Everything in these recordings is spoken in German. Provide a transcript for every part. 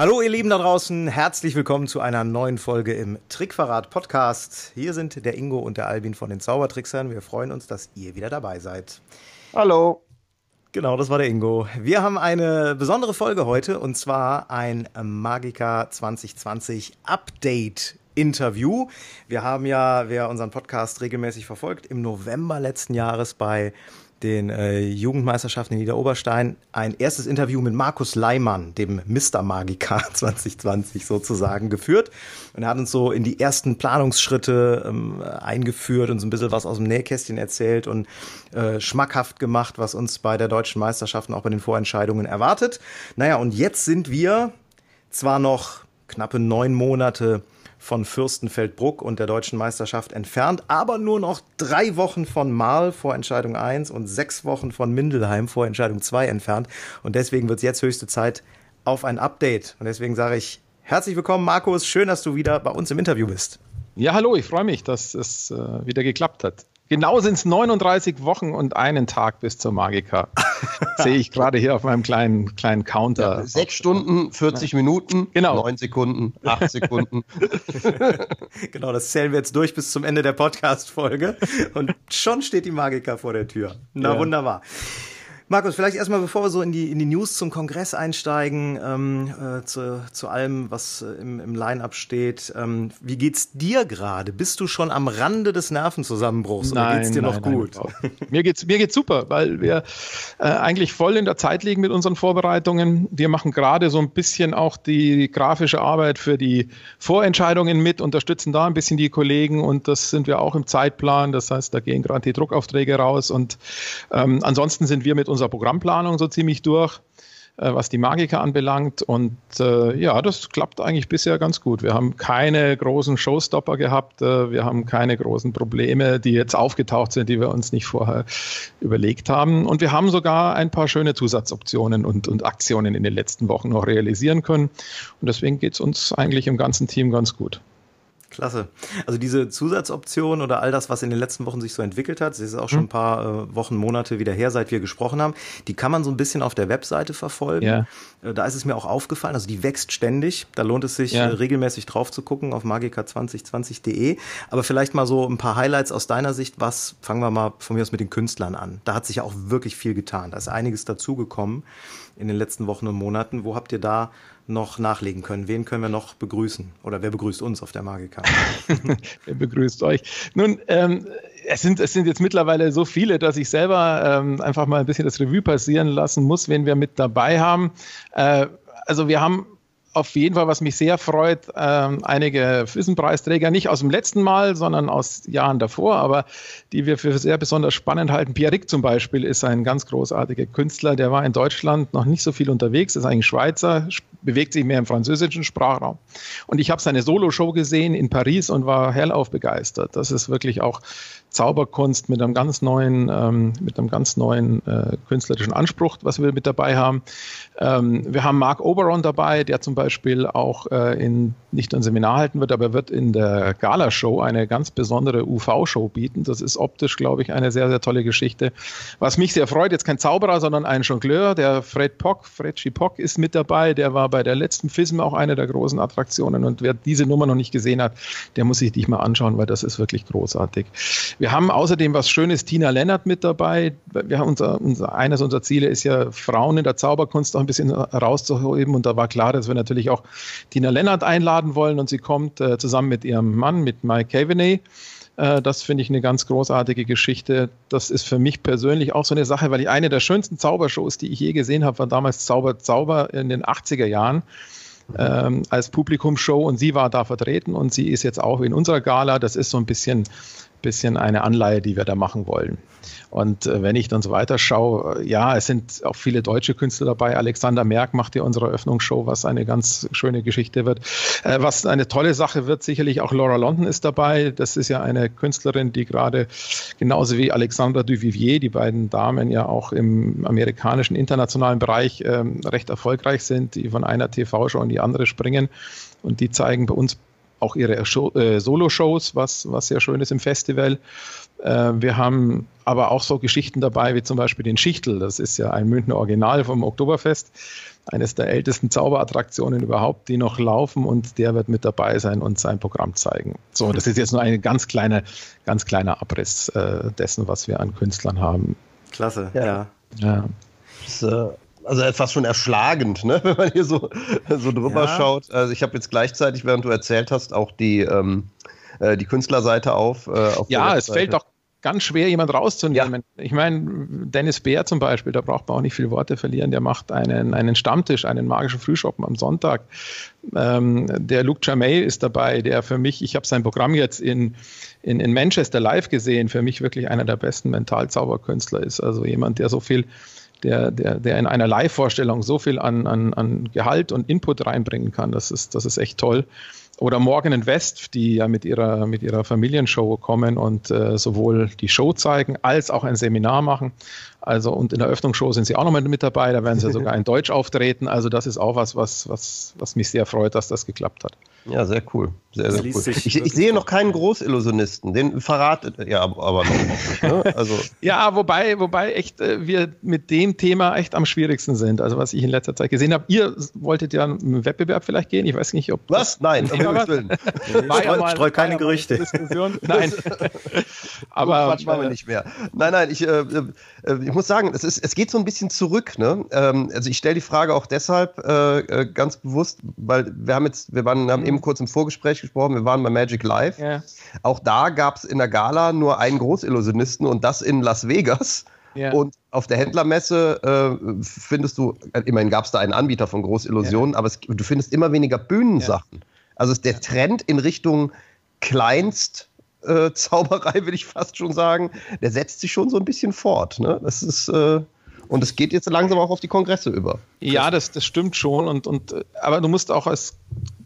Hallo ihr Lieben da draußen, herzlich willkommen zu einer neuen Folge im Trickverrat Podcast. Hier sind der Ingo und der Albin von den Zaubertricksern. Wir freuen uns, dass ihr wieder dabei seid. Hallo. Genau, das war der Ingo. Wir haben eine besondere Folge heute und zwar ein Magica 2020 Update Interview. Wir haben ja, wer unseren Podcast regelmäßig verfolgt, im November letzten Jahres bei den äh, Jugendmeisterschaften in Niederoberstein ein erstes Interview mit Markus Leimann, dem Mr. Magica 2020 sozusagen, geführt. Und er hat uns so in die ersten Planungsschritte ähm, eingeführt und so ein bisschen was aus dem Nähkästchen erzählt und äh, schmackhaft gemacht, was uns bei der deutschen Meisterschaften auch bei den Vorentscheidungen erwartet. Naja, und jetzt sind wir zwar noch knappe neun Monate von Fürstenfeldbruck und der deutschen Meisterschaft entfernt, aber nur noch drei Wochen von Marl vor Entscheidung 1 und sechs Wochen von Mindelheim vor Entscheidung 2 entfernt. Und deswegen wird es jetzt höchste Zeit auf ein Update. Und deswegen sage ich herzlich willkommen, Markus. Schön, dass du wieder bei uns im Interview bist. Ja, hallo, ich freue mich, dass es äh, wieder geklappt hat. Genau sind es 39 Wochen und einen Tag bis zur Magica. Sehe ich gerade hier auf meinem kleinen, kleinen Counter. Ja, sechs Stunden, 40 Minuten, genau. neun Sekunden, acht Sekunden. genau, das zählen wir jetzt durch bis zum Ende der Podcast-Folge. Und schon steht die Magica vor der Tür. Na, ja. wunderbar. Markus, vielleicht erstmal, bevor wir so in die, in die News zum Kongress einsteigen, ähm, äh, zu, zu allem, was äh, im, im Line-Up steht. Ähm, wie geht's dir gerade? Bist du schon am Rande des Nervenzusammenbruchs nein, oder geht's dir nein, noch gut? Nein, mir geht's mir geht's super, weil wir äh, eigentlich voll in der Zeit liegen mit unseren Vorbereitungen. Wir machen gerade so ein bisschen auch die grafische Arbeit für die Vorentscheidungen mit, unterstützen da ein bisschen die Kollegen und das sind wir auch im Zeitplan. Das heißt, da gehen gerade die Druckaufträge raus und ähm, ansonsten sind wir mit unserer Programmplanung so ziemlich durch, äh, was die Magiker anbelangt. Und äh, ja, das klappt eigentlich bisher ganz gut. Wir haben keine großen Showstopper gehabt. Äh, wir haben keine großen Probleme, die jetzt aufgetaucht sind, die wir uns nicht vorher überlegt haben. Und wir haben sogar ein paar schöne Zusatzoptionen und, und Aktionen in den letzten Wochen noch realisieren können. Und deswegen geht es uns eigentlich im ganzen Team ganz gut. Klasse. Also diese Zusatzoption oder all das, was in den letzten Wochen sich so entwickelt hat, das ist auch schon hm. ein paar äh, Wochen, Monate wieder her, seit wir gesprochen haben, die kann man so ein bisschen auf der Webseite verfolgen. Ja. Äh, da ist es mir auch aufgefallen, also die wächst ständig. Da lohnt es sich ja. äh, regelmäßig drauf zu gucken auf magica2020.de. Aber vielleicht mal so ein paar Highlights aus deiner Sicht. Was, fangen wir mal von mir aus mit den Künstlern an. Da hat sich ja auch wirklich viel getan. Da ist einiges dazugekommen in den letzten Wochen und Monaten. Wo habt ihr da noch nachlegen können? Wen können wir noch begrüßen? Oder wer begrüßt uns auf der Magica? wer begrüßt euch? Nun, ähm, es, sind, es sind jetzt mittlerweile so viele, dass ich selber ähm, einfach mal ein bisschen das Revue passieren lassen muss, wen wir mit dabei haben. Äh, also wir haben auf jeden Fall, was mich sehr freut, ähm, einige Füssen-Preisträger, nicht aus dem letzten Mal, sondern aus Jahren davor, aber die wir für sehr besonders spannend halten. Pierre Rick zum Beispiel ist ein ganz großartiger Künstler, der war in Deutschland noch nicht so viel unterwegs, ist eigentlich Schweizer, bewegt sich mehr im französischen Sprachraum. Und ich habe seine Solo-Show gesehen in Paris und war hellauf begeistert. Das ist wirklich auch Zauberkunst mit einem ganz neuen, ähm, mit einem ganz neuen äh, künstlerischen Anspruch, was wir mit dabei haben. Ähm, wir haben Mark Oberon dabei, der zum Beispiel auch äh, in, nicht ein Seminar halten wird, aber wird in der Gala-Show eine ganz besondere UV-Show bieten. Das ist optisch, glaube ich, eine sehr, sehr tolle Geschichte. Was mich sehr freut, jetzt kein Zauberer, sondern ein Jongleur, der Fred Pock, Fred Pock ist mit dabei, der war bei der letzten FISM auch eine der großen Attraktionen und wer diese Nummer noch nicht gesehen hat, der muss sich dich mal anschauen, weil das ist wirklich großartig. Wir haben außerdem was Schönes, Tina Lennart mit dabei. Wir haben unser, unser, eines unserer Ziele ist ja, Frauen in der Zauberkunst auch ein bisschen rauszuheben. Und da war klar, dass wir natürlich auch Tina Lennart einladen wollen. Und sie kommt äh, zusammen mit ihrem Mann, mit Mike Caveney. Äh, das finde ich eine ganz großartige Geschichte. Das ist für mich persönlich auch so eine Sache, weil ich eine der schönsten Zaubershows, die ich je gesehen habe, war damals Zauber Zauber in den 80er Jahren ähm, als Publikumsshow und sie war da vertreten und sie ist jetzt auch in unserer Gala. Das ist so ein bisschen bisschen eine Anleihe, die wir da machen wollen. Und äh, wenn ich dann so weiter schaue, äh, ja, es sind auch viele deutsche Künstler dabei. Alexander Merck macht ja unsere Eröffnungsshow, was eine ganz schöne Geschichte wird. Äh, was eine tolle Sache wird, sicherlich auch Laura London ist dabei. Das ist ja eine Künstlerin, die gerade genauso wie Alexandra Duvivier, die beiden Damen ja auch im amerikanischen internationalen Bereich ähm, recht erfolgreich sind, die von einer TV-Show in die andere springen. Und die zeigen bei uns auch ihre äh, Solo-Shows, was, was sehr schön ist im Festival. Äh, wir haben aber auch so Geschichten dabei, wie zum Beispiel den Schichtel. Das ist ja ein Münchner Original vom Oktoberfest. Eines der ältesten Zauberattraktionen überhaupt, die noch laufen und der wird mit dabei sein und sein Programm zeigen. So, das ist jetzt nur ein ganz kleiner, ganz kleiner Abriss äh, dessen, was wir an Künstlern haben. Klasse, ja. ja. ja. Das, also etwas schon erschlagend, ne? wenn man hier so, so drüber ja. schaut. Also ich habe jetzt gleichzeitig, während du erzählt hast, auch die, ähm, äh, die Künstlerseite auf. Äh, auf ja, es fällt doch ganz schwer, jemand rauszunehmen. Ja. Ich meine, Dennis Bär zum Beispiel, da braucht man auch nicht viel Worte verlieren, der macht einen, einen Stammtisch, einen magischen Frühschoppen am Sonntag. Ähm, der Luke Jamay ist dabei, der für mich, ich habe sein Programm jetzt in, in, in Manchester live gesehen, für mich wirklich einer der besten Mentalzauberkünstler ist. Also jemand, der so viel der, der, der in einer Live-Vorstellung so viel an, an, an Gehalt und Input reinbringen kann. Das ist, das ist echt toll oder Morgan West, die ja mit ihrer, mit ihrer Familienshow kommen und äh, sowohl die Show zeigen als auch ein Seminar machen. Also und in der Öffnungsshow sind sie auch nochmal mit dabei, da werden sie sogar in Deutsch auftreten. Also das ist auch was, was, was, was mich sehr freut, dass das geklappt hat. Ja, sehr cool. Sehr, sehr cool. Ich, ich, sehe noch keinen Großillusionisten, den verratet, ja, aber noch nicht. Ne? Also. ja, wobei, wobei echt äh, wir mit dem Thema echt am schwierigsten sind. Also was ich in letzter Zeit gesehen habe, ihr wolltet ja im Wettbewerb vielleicht gehen. Ich weiß nicht, ob. Was? Nein, um Himmels Willen. Mal, streu keine Gerüchte. Diskussion. Nein. aber. Quatsch machen wir nicht mehr. Nein, nein, ich, äh, äh, ich muss sagen, es, ist, es geht so ein bisschen zurück. Ne? Ähm, also ich stelle die Frage auch deshalb äh, äh, ganz bewusst, weil wir haben jetzt, wir waren, haben mhm. eben kurz im Vorgespräch gesprochen, wir waren bei Magic Live. Ja. Auch da gab es in der Gala nur einen Großillusionisten und das in Las Vegas. Ja. Und auf der Händlermesse äh, findest du, äh, immerhin gab es da einen Anbieter von Großillusionen, ja. aber es, du findest immer weniger Bühnensachen. Ja. Also ist der Trend in Richtung Kleinst äh, Zauberei, will ich fast schon sagen, der setzt sich schon so ein bisschen fort. Ne? Das ist äh, und es geht jetzt langsam auch auf die Kongresse über. Ja, das, das stimmt schon. Und, und, aber du musst auch als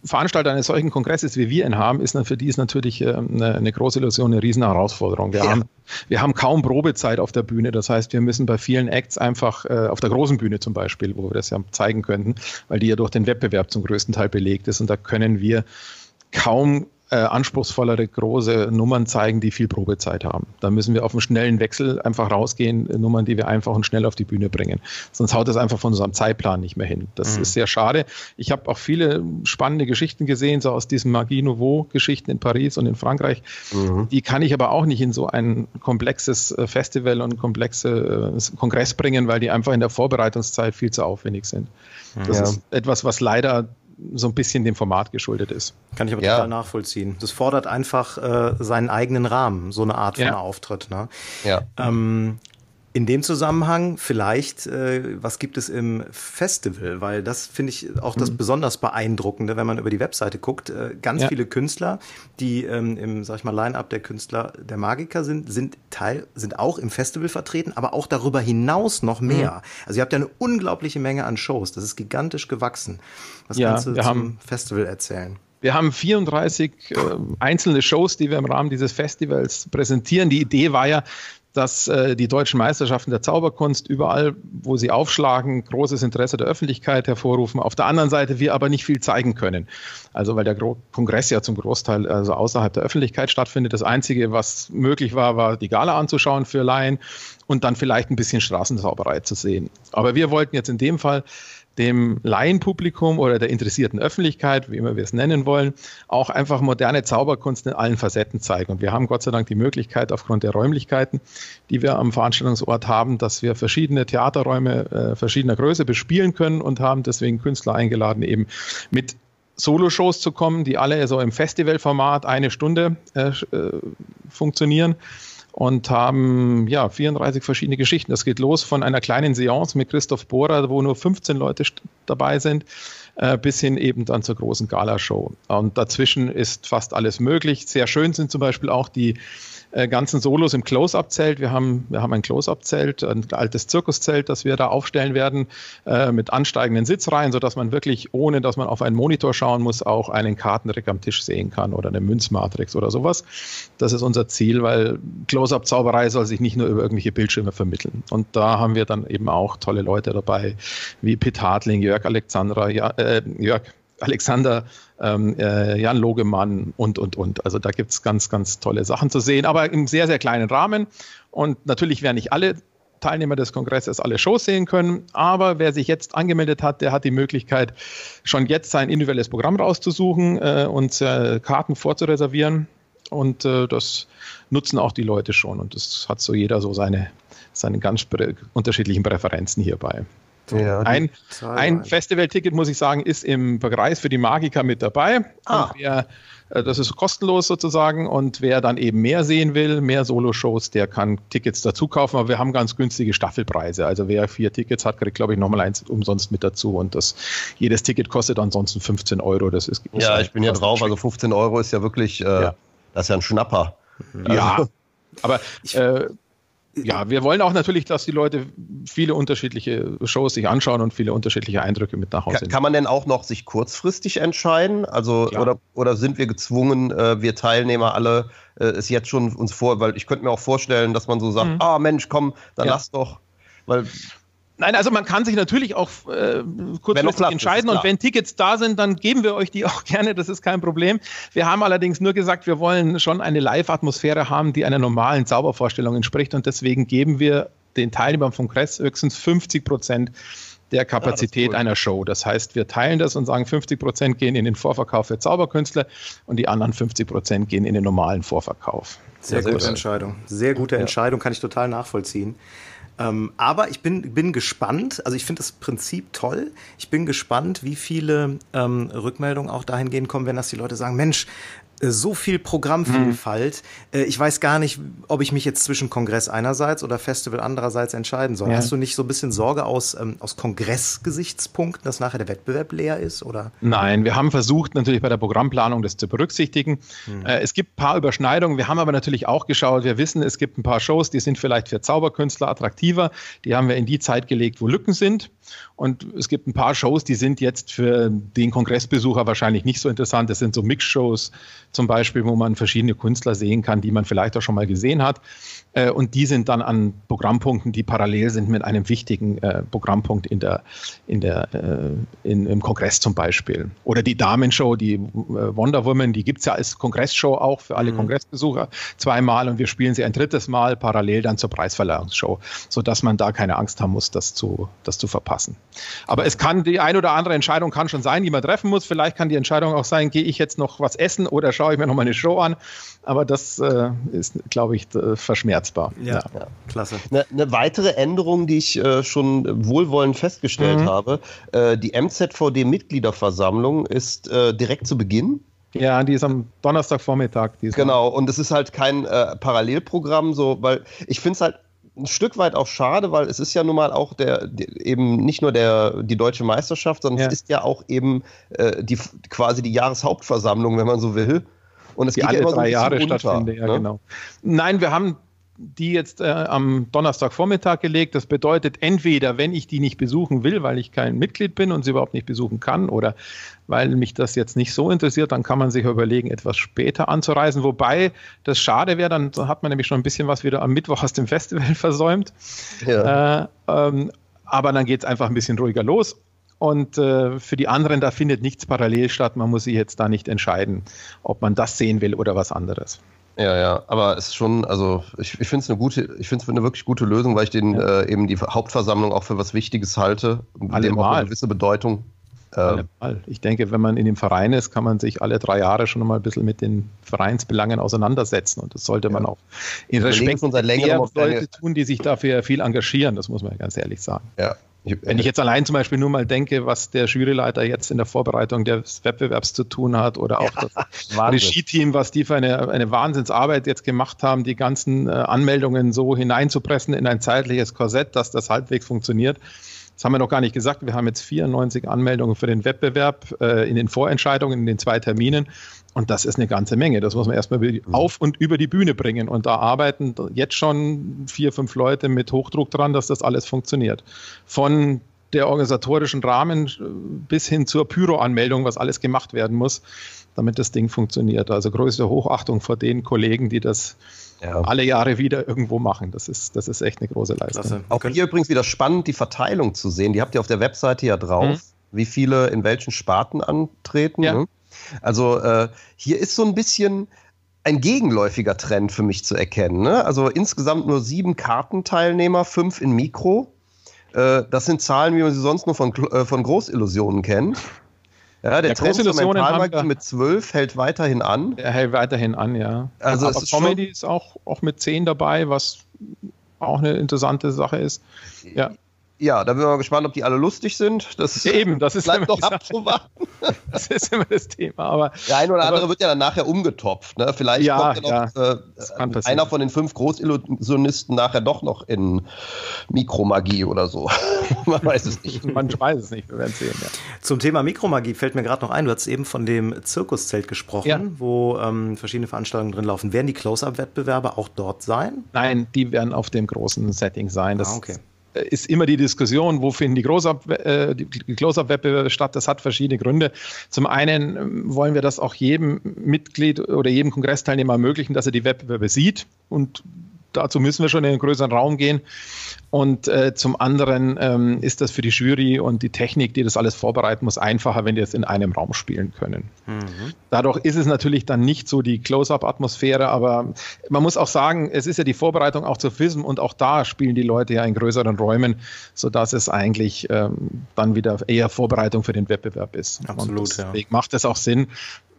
Veranstalter eines solchen Kongresses, wie wir ihn haben, ist für die ist natürlich äh, eine, eine große Illusion, eine riesen Herausforderung. Wir, ja. haben, wir haben kaum Probezeit auf der Bühne. Das heißt, wir müssen bei vielen Acts einfach äh, auf der großen Bühne zum Beispiel, wo wir das ja zeigen könnten, weil die ja durch den Wettbewerb zum größten Teil belegt ist. Und da können wir kaum äh, anspruchsvollere große Nummern zeigen, die viel Probezeit haben. Da müssen wir auf einen schnellen Wechsel einfach rausgehen, Nummern, die wir einfach und schnell auf die Bühne bringen. Sonst haut das einfach von unserem Zeitplan nicht mehr hin. Das mhm. ist sehr schade. Ich habe auch viele spannende Geschichten gesehen, so aus diesen Magie Nouveau-Geschichten in Paris und in Frankreich. Mhm. Die kann ich aber auch nicht in so ein komplexes äh, Festival und komplexes äh, Kongress bringen, weil die einfach in der Vorbereitungszeit viel zu aufwendig sind. Das ja. ist etwas, was leider so ein bisschen dem Format geschuldet ist. Kann ich aber ja. total nachvollziehen. Das fordert einfach äh, seinen eigenen Rahmen, so eine Art von ja. Auftritt. Ne? Ja. Ähm, in dem Zusammenhang vielleicht, äh, was gibt es im Festival? Weil das finde ich auch das mhm. besonders beeindruckende, wenn man über die Webseite guckt. Äh, ganz ja. viele Künstler, die ähm, im, sag ich mal, Line-Up der Künstler der Magiker sind, sind Teil, sind auch im Festival vertreten, aber auch darüber hinaus noch mehr. Mhm. Also ihr habt ja eine unglaubliche Menge an Shows. Das ist gigantisch gewachsen. Was ja, kannst du zum haben, Festival erzählen? Wir haben 34 äh, einzelne Shows, die wir im Rahmen dieses Festivals präsentieren. Die Idee war ja, dass äh, die deutschen Meisterschaften der Zauberkunst überall, wo sie aufschlagen, großes Interesse der Öffentlichkeit hervorrufen. Auf der anderen Seite wir aber nicht viel zeigen können. Also weil der Gro Kongress ja zum Großteil also außerhalb der Öffentlichkeit stattfindet. Das Einzige, was möglich war, war die Gala anzuschauen für Laien und dann vielleicht ein bisschen Straßenzauberei zu sehen. Aber wir wollten jetzt in dem Fall dem Laienpublikum oder der interessierten Öffentlichkeit, wie immer wir es nennen wollen, auch einfach moderne Zauberkunst in allen Facetten zeigen. Und wir haben Gott sei Dank die Möglichkeit, aufgrund der Räumlichkeiten, die wir am Veranstaltungsort haben, dass wir verschiedene Theaterräume äh, verschiedener Größe bespielen können und haben deswegen Künstler eingeladen, eben mit Solo-Shows zu kommen, die alle so im Festivalformat eine Stunde äh, äh funktionieren und haben ja 34 verschiedene Geschichten. Das geht los von einer kleinen Seance mit Christoph Bohrer, wo nur 15 Leute dabei sind, äh, bis hin eben dann zur großen Galashow. Und dazwischen ist fast alles möglich. Sehr schön sind zum Beispiel auch die äh, ganzen Solos im Close-Up-Zelt. Wir haben, wir haben ein Close-Up-Zelt, ein altes Zirkuszelt, das wir da aufstellen werden, äh, mit ansteigenden Sitzreihen, sodass man wirklich, ohne dass man auf einen Monitor schauen muss, auch einen Kartentrick am Tisch sehen kann oder eine Münzmatrix oder sowas. Das ist unser Ziel, weil Close-Up-Zauberei soll sich nicht nur über irgendwelche Bildschirme vermitteln. Und da haben wir dann eben auch tolle Leute dabei, wie Pitt Hartling, Jörg Alexandra, ja, äh, Jörg Alexander, ähm, äh, Jan Logemann und, und, und. Also da gibt es ganz, ganz tolle Sachen zu sehen, aber im sehr, sehr kleinen Rahmen. Und natürlich werden nicht alle Teilnehmer des Kongresses alle Shows sehen können. Aber wer sich jetzt angemeldet hat, der hat die Möglichkeit, schon jetzt sein individuelles Programm rauszusuchen äh, und äh, Karten vorzureservieren. Und äh, das nutzen auch die Leute schon. Und das hat so jeder so seine, seine ganz unterschiedlichen Präferenzen hierbei. Ja, ein, ein Festivalticket, muss ich sagen, ist im Preis für die Magiker mit dabei. Ah. Wer, äh, das ist kostenlos sozusagen. Und wer dann eben mehr sehen will, mehr Solo-Shows, der kann Tickets dazu kaufen. Aber wir haben ganz günstige Staffelpreise. Also wer vier Tickets hat, kriegt, glaube ich, nochmal eins umsonst mit dazu. Und das, jedes Ticket kostet ansonsten 15 Euro. Das ist, ja, ich bin ja drauf. Also 15 Euro ist ja wirklich, äh, ja. das ist ja ein Schnapper. Ja, also. aber äh, ja, wir wollen auch natürlich, dass die Leute viele unterschiedliche Shows sich anschauen und viele unterschiedliche Eindrücke mit nach Hause nehmen. Kann man denn auch noch sich kurzfristig entscheiden? Also oder, oder sind wir gezwungen, äh, wir Teilnehmer alle äh, es jetzt schon uns vor, weil ich könnte mir auch vorstellen, dass man so sagt, mhm. ah Mensch, komm, dann ja. lass doch, weil Nein, also man kann sich natürlich auch äh, kurzfristig entscheiden und wenn Tickets da sind, dann geben wir euch die auch gerne, das ist kein Problem. Wir haben allerdings nur gesagt, wir wollen schon eine Live-Atmosphäre haben, die einer normalen Zaubervorstellung entspricht und deswegen geben wir den Teilnehmern vom Kongress höchstens 50 Prozent der Kapazität ja, einer Show. Das heißt, wir teilen das und sagen, 50 Prozent gehen in den Vorverkauf für Zauberkünstler und die anderen 50 Prozent gehen in den normalen Vorverkauf. Sehr, sehr gute Entscheidung. Sehr gute ja. Entscheidung, kann ich total nachvollziehen. Ähm, aber ich bin, bin gespannt, also ich finde das Prinzip toll. Ich bin gespannt, wie viele ähm, Rückmeldungen auch dahingehend kommen, wenn das die Leute sagen, Mensch, so viel Programmvielfalt. Mhm. Ich weiß gar nicht, ob ich mich jetzt zwischen Kongress einerseits oder Festival andererseits entscheiden soll. Ja. Hast du nicht so ein bisschen Sorge aus, ähm, aus Kongressgesichtspunkten, dass nachher der Wettbewerb leer ist? Oder? Nein, wir haben versucht, natürlich bei der Programmplanung das zu berücksichtigen. Mhm. Es gibt ein paar Überschneidungen. Wir haben aber natürlich auch geschaut, wir wissen, es gibt ein paar Shows, die sind vielleicht für Zauberkünstler attraktiver. Die haben wir in die Zeit gelegt, wo Lücken sind. Und es gibt ein paar Shows, die sind jetzt für den Kongressbesucher wahrscheinlich nicht so interessant. Das sind so Mix-Shows zum Beispiel, wo man verschiedene Künstler sehen kann, die man vielleicht auch schon mal gesehen hat. Äh, und die sind dann an Programmpunkten, die parallel sind mit einem wichtigen äh, Programmpunkt in der, in der, äh, in, im Kongress zum Beispiel. Oder die Damenshow, die Wonder Woman, die gibt es ja als Kongressshow auch für alle mhm. Kongressbesucher zweimal und wir spielen sie ein drittes Mal parallel dann zur Preisverleihungsshow, sodass man da keine Angst haben muss, das zu, das zu verpassen. Aber es kann die ein oder andere Entscheidung kann schon sein, die man treffen muss. Vielleicht kann die Entscheidung auch sein, gehe ich jetzt noch was essen oder schaue ich mir noch mal eine Show an. Aber das äh, ist, glaube ich, verschmerzbar. Ja, ja. klasse. Eine, eine, weitere Änderung, die ich äh, schon wohlwollend festgestellt mhm. habe, äh, die MZVD-Mitgliederversammlung ist äh, direkt zu Beginn. Ja, die ist am Donnerstagvormittag. Genau, und es ist halt kein äh, Parallelprogramm, so, weil ich finde es halt ein Stück weit auch schade, weil es ist ja nun mal auch der, die, eben nicht nur der, die deutsche Meisterschaft, sondern ja. es ist ja auch eben äh, die, quasi die Jahreshauptversammlung, wenn man so will. Und es die geht alle ja drei so Jahre unter, stattfindet, ja, ne? genau. Nein, wir haben die jetzt äh, am Donnerstagvormittag gelegt. Das bedeutet entweder, wenn ich die nicht besuchen will, weil ich kein Mitglied bin und sie überhaupt nicht besuchen kann oder weil mich das jetzt nicht so interessiert, dann kann man sich überlegen, etwas später anzureisen. Wobei das schade wäre, dann hat man nämlich schon ein bisschen was wieder am Mittwoch aus dem Festival versäumt. Ja. Äh, ähm, aber dann geht es einfach ein bisschen ruhiger los. Und äh, für die anderen, da findet nichts parallel statt. Man muss sich jetzt da nicht entscheiden, ob man das sehen will oder was anderes. Ja, ja, aber es ist schon, also ich, ich finde es eine gute, ich finde es eine wirklich gute Lösung, weil ich den ja. äh, eben die Hauptversammlung auch für was Wichtiges halte, dem auch eine gewisse Bedeutung. Ähm, ich denke, wenn man in dem Verein ist, kann man sich alle drei Jahre schon mal ein bisschen mit den Vereinsbelangen auseinandersetzen und das sollte man auch in Respekt von Leute tun, die sich dafür viel engagieren, das muss man ganz ehrlich sagen. Ja, wenn ich jetzt allein zum Beispiel nur mal denke, was der Juryleiter jetzt in der Vorbereitung des Wettbewerbs zu tun hat oder auch ja, das Regie-Team, was die für eine, eine Wahnsinnsarbeit jetzt gemacht haben, die ganzen äh, Anmeldungen so hineinzupressen in ein zeitliches Korsett, dass das halbwegs funktioniert. Das haben wir noch gar nicht gesagt. Wir haben jetzt 94 Anmeldungen für den Wettbewerb äh, in den Vorentscheidungen, in den zwei Terminen. Und das ist eine ganze Menge. Das muss man erstmal mhm. auf und über die Bühne bringen. Und da arbeiten jetzt schon vier, fünf Leute mit Hochdruck dran, dass das alles funktioniert. Von der organisatorischen Rahmen bis hin zur Pyro-Anmeldung, was alles gemacht werden muss, damit das Ding funktioniert. Also größte Hochachtung vor den Kollegen, die das ja. alle Jahre wieder irgendwo machen. Das ist, das ist echt eine große Leistung. Klasse. Auch hier übrigens wieder spannend, die Verteilung zu sehen. Die habt ihr auf der Webseite ja drauf. Mhm wie viele in welchen Sparten antreten. Ja. Ne? Also äh, hier ist so ein bisschen ein gegenläufiger Trend für mich zu erkennen. Ne? Also insgesamt nur sieben Kartenteilnehmer, fünf in Mikro. Äh, das sind Zahlen, wie man sie sonst nur von, äh, von Großillusionen kennt. Ja, der ja, Trend zur Mentalmagie mit zwölf hält weiterhin an. Er hält weiterhin an, ja. Also Aber Comedy ist auch, auch mit zehn dabei, was auch eine interessante Sache ist. Ja. Ja, da bin ich mal gespannt, ob die alle lustig sind. Das Eben, das ist bleibt doch abzuwarten. Das ist immer das Thema. Aber, der eine oder aber, andere wird ja dann nachher umgetopft. Ne? Vielleicht ja, kommt ja noch ja, äh, einer von den fünf Großillusionisten nachher doch noch in Mikromagie oder so. Man weiß es nicht. Man weiß es nicht, wir werden sehen. Ja. Zum Thema Mikromagie fällt mir gerade noch ein, du hast eben von dem Zirkuszelt gesprochen, wo ähm, verschiedene Veranstaltungen drin laufen. Werden die Close-Up-Wettbewerbe auch dort sein? Nein, die werden auf dem großen Setting sein. Das ah, okay ist immer die Diskussion, wo finden die, äh, die Close-Up-Wettbewerbe statt. Das hat verschiedene Gründe. Zum einen ähm, wollen wir das auch jedem Mitglied oder jedem Kongressteilnehmer ermöglichen, dass er die Wettbewerbe sieht und dazu müssen wir schon in einen größeren Raum gehen. Und äh, zum anderen ähm, ist das für die Jury und die Technik, die das alles vorbereiten muss, einfacher, wenn die es in einem Raum spielen können. Mhm. Dadurch ist es natürlich dann nicht so die Close-up-Atmosphäre, aber man muss auch sagen, es ist ja die Vorbereitung auch zur FISM und auch da spielen die Leute ja in größeren Räumen, sodass es eigentlich ähm, dann wieder eher Vorbereitung für den Wettbewerb ist. Absolut. deswegen ja. macht es auch Sinn.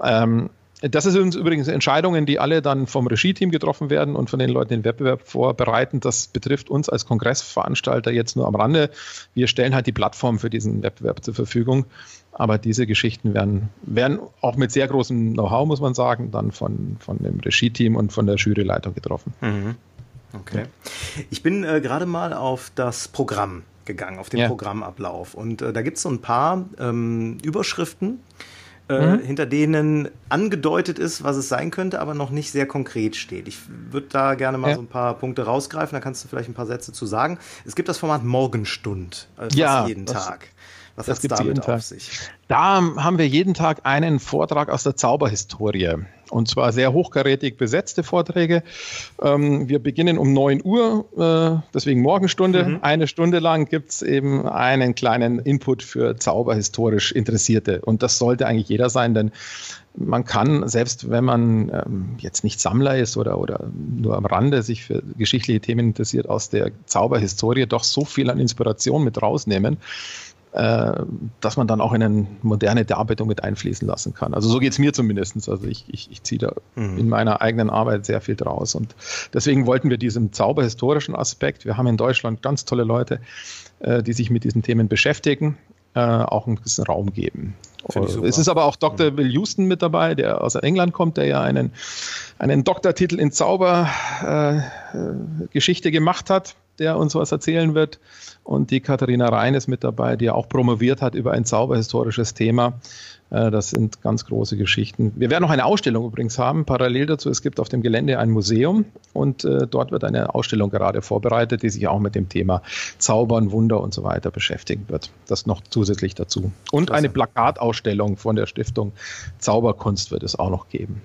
Ähm, das sind übrigens Entscheidungen, die alle dann vom Regie-Team getroffen werden und von den Leuten den Wettbewerb vorbereiten. Das betrifft uns als Kongressveranstalter jetzt nur am Rande. Wir stellen halt die Plattform für diesen Wettbewerb zur Verfügung. Aber diese Geschichten werden, werden auch mit sehr großem Know-how, muss man sagen, dann von, von dem Regie-Team und von der Juryleitung getroffen. Mhm. Okay. Ich bin äh, gerade mal auf das Programm gegangen, auf den ja. Programmablauf. Und äh, da gibt es so ein paar ähm, Überschriften äh, mhm. hinter denen angedeutet ist, was es sein könnte, aber noch nicht sehr konkret steht. Ich würde da gerne mal ja. so ein paar Punkte rausgreifen, da kannst du vielleicht ein paar Sätze zu sagen. Es gibt das Format Morgenstund, also ja, jeden das, Tag. Was hat es damit auf sich? Da haben wir jeden Tag einen Vortrag aus der Zauberhistorie. Und zwar sehr hochkarätig besetzte Vorträge. Ähm, wir beginnen um 9 Uhr, äh, deswegen Morgenstunde. Mhm. Eine Stunde lang gibt es eben einen kleinen Input für zauberhistorisch Interessierte. Und das sollte eigentlich jeder sein, denn man kann, selbst wenn man ähm, jetzt nicht Sammler ist oder, oder nur am Rande sich für geschichtliche Themen interessiert, aus der Zauberhistorie doch so viel an Inspiration mit rausnehmen äh, dass man dann auch in eine moderne Darbietung mit einfließen lassen kann. Also so geht es mir zumindest. Also ich, ich, ich ziehe da mhm. in meiner eigenen Arbeit sehr viel draus. Und deswegen wollten wir diesem zauberhistorischen Aspekt, wir haben in Deutschland ganz tolle Leute, äh, die sich mit diesen Themen beschäftigen, äh, auch einen gewissen Raum geben. Es ist aber auch Dr. Mhm. Will Houston mit dabei, der aus England kommt, der ja einen, einen Doktortitel in Zaubergeschichte äh, gemacht hat, der uns was erzählen wird. Und die Katharina Rhein ist mit dabei, die auch promoviert hat über ein zauberhistorisches Thema. Äh, das sind ganz große Geschichten. Wir werden noch eine Ausstellung übrigens haben, parallel dazu. Es gibt auf dem Gelände ein Museum und äh, dort wird eine Ausstellung gerade vorbereitet, die sich auch mit dem Thema Zaubern, Wunder und so weiter beschäftigen wird. Das noch zusätzlich dazu. Und eine Plakatausstellung von der Stiftung Zauberkunst wird es auch noch geben.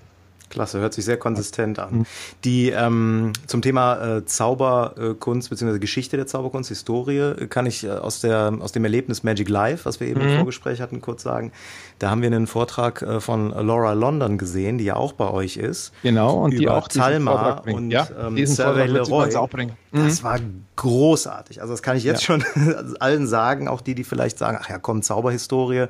Klasse, hört sich sehr konsistent an. Mhm. Die ähm, zum Thema äh, Zauberkunst bzw. Geschichte der Zauberkunst, Historie, kann ich äh, aus der aus dem Erlebnis Magic Live, was wir eben mhm. im Vorgespräch hatten, kurz sagen. Da haben wir einen Vortrag äh, von Laura London gesehen, die ja auch bei euch ist. Genau und die auch Talma und ja, ähm, diesen Leroy. Auch bringen. Mhm. Das war großartig. Also das kann ich jetzt ja. schon allen sagen, auch die, die vielleicht sagen, ach ja, komm, Zauberhistorie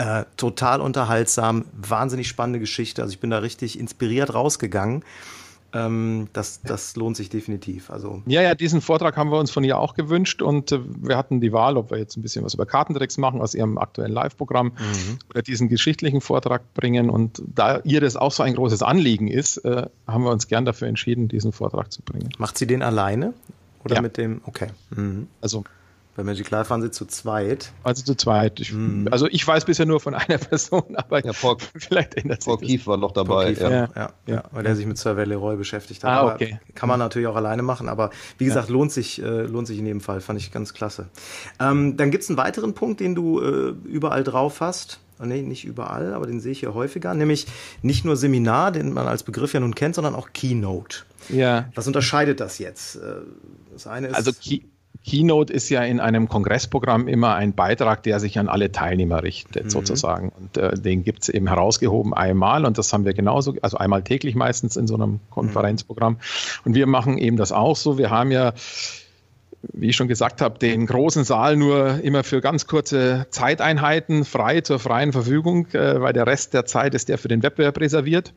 äh, total unterhaltsam, wahnsinnig spannende Geschichte. Also ich bin da richtig inspiriert rausgegangen. Ähm, das, das lohnt sich definitiv. Also ja, ja, diesen Vortrag haben wir uns von ihr auch gewünscht und äh, wir hatten die Wahl, ob wir jetzt ein bisschen was über Kartentricks machen aus ihrem aktuellen Live-Programm mhm. oder diesen geschichtlichen Vortrag bringen. Und da ihr das auch so ein großes Anliegen ist, äh, haben wir uns gern dafür entschieden, diesen Vortrag zu bringen. Macht sie den alleine oder ja. mit dem? Okay. Mhm. Also bei Magic Live waren sie zu zweit. Also zu zweit. Ich, mm. Also ich weiß bisher nur von einer Person, aber ja, Paul, vielleicht ändert sich Paul Keith war noch dabei. ja. Ja, ja, ja, weil der sich mit Sir Leroy beschäftigt hat. Ah, okay. Kann man natürlich auch alleine machen, aber wie gesagt, lohnt, sich, äh, lohnt sich in jedem Fall. Fand ich ganz klasse. Ähm, dann gibt es einen weiteren Punkt, den du äh, überall drauf hast. Oh, nee, nicht überall, aber den sehe ich hier häufiger, nämlich nicht nur Seminar, den man als Begriff ja nun kennt, sondern auch Keynote. Ja. Was unterscheidet das jetzt? Äh, das eine ist. Also Key Keynote ist ja in einem Kongressprogramm immer ein Beitrag, der sich an alle Teilnehmer richtet, mhm. sozusagen. Und äh, den gibt es eben herausgehoben einmal und das haben wir genauso, also einmal täglich meistens in so einem Konferenzprogramm. Und wir machen eben das auch so. Wir haben ja wie ich schon gesagt habe, den großen Saal nur immer für ganz kurze Zeiteinheiten frei zur freien Verfügung, äh, weil der Rest der Zeit ist der für den Wettbewerb reserviert.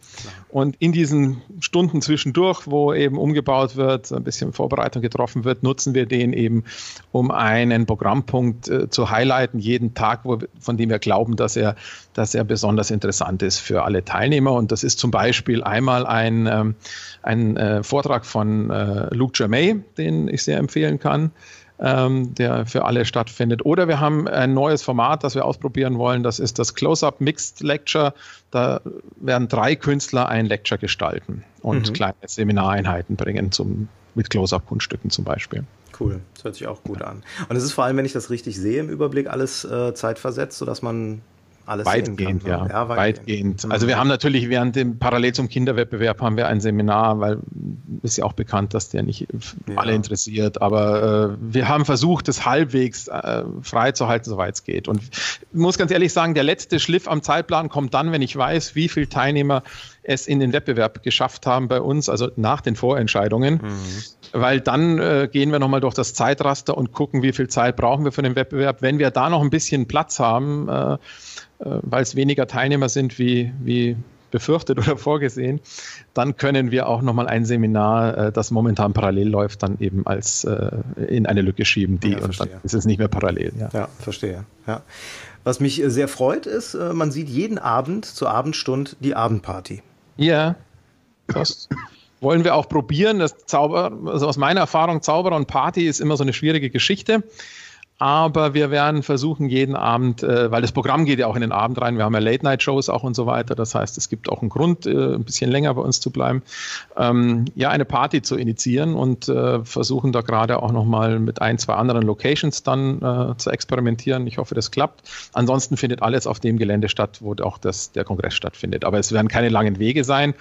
Und in diesen Stunden zwischendurch, wo eben umgebaut wird, ein bisschen Vorbereitung getroffen wird, nutzen wir den eben, um einen Programmpunkt äh, zu highlighten, jeden Tag, wo, von dem wir glauben, dass er, dass er besonders interessant ist für alle Teilnehmer. Und das ist zum Beispiel einmal ein, ähm, ein äh, Vortrag von äh, Luke Germay, den ich sehr empfehlen kann kann, ähm, der für alle stattfindet. Oder wir haben ein neues Format, das wir ausprobieren wollen. Das ist das Close-Up Mixed Lecture. Da werden drei Künstler ein Lecture gestalten und mhm. kleine Seminareinheiten bringen zum, mit Close-Up-Kunststücken zum Beispiel. Cool, das hört sich auch gut an. Und es ist vor allem, wenn ich das richtig sehe im Überblick, alles äh, zeitversetzt, sodass man alles weitgehend, ja. ja weitgehend. weitgehend. Also wir haben natürlich während dem parallel zum Kinderwettbewerb haben wir ein Seminar, weil ist ja auch bekannt, dass der nicht ja. alle interessiert, aber äh, wir haben versucht, es halbwegs äh, freizuhalten, soweit es geht. Und ich muss ganz ehrlich sagen, der letzte Schliff am Zeitplan kommt dann, wenn ich weiß, wie viele Teilnehmer es in den Wettbewerb geschafft haben bei uns, also nach den Vorentscheidungen. Mhm. Weil dann äh, gehen wir nochmal durch das Zeitraster und gucken, wie viel Zeit brauchen wir für den Wettbewerb. Wenn wir da noch ein bisschen Platz haben, äh, weil es weniger Teilnehmer sind wie, wie befürchtet oder vorgesehen, dann können wir auch nochmal ein Seminar, äh, das momentan parallel läuft, dann eben als äh, in eine Lücke schieben, die ja, und dann ist es nicht mehr parallel. Ja, ja verstehe. Ja. Was mich sehr freut, ist, man sieht jeden Abend zur Abendstund die Abendparty. Ja, das wollen wir auch probieren. Das Zauber, also aus meiner Erfahrung, Zauberer und Party ist immer so eine schwierige Geschichte. Aber wir werden versuchen, jeden Abend, äh, weil das Programm geht ja auch in den Abend rein, wir haben ja Late-Night-Shows auch und so weiter. Das heißt, es gibt auch einen Grund, äh, ein bisschen länger bei uns zu bleiben, ähm, ja, eine Party zu initiieren und äh, versuchen da gerade auch nochmal mit ein, zwei anderen Locations dann äh, zu experimentieren. Ich hoffe, das klappt. Ansonsten findet alles auf dem Gelände statt, wo auch das, der Kongress stattfindet. Aber es werden keine langen Wege sein.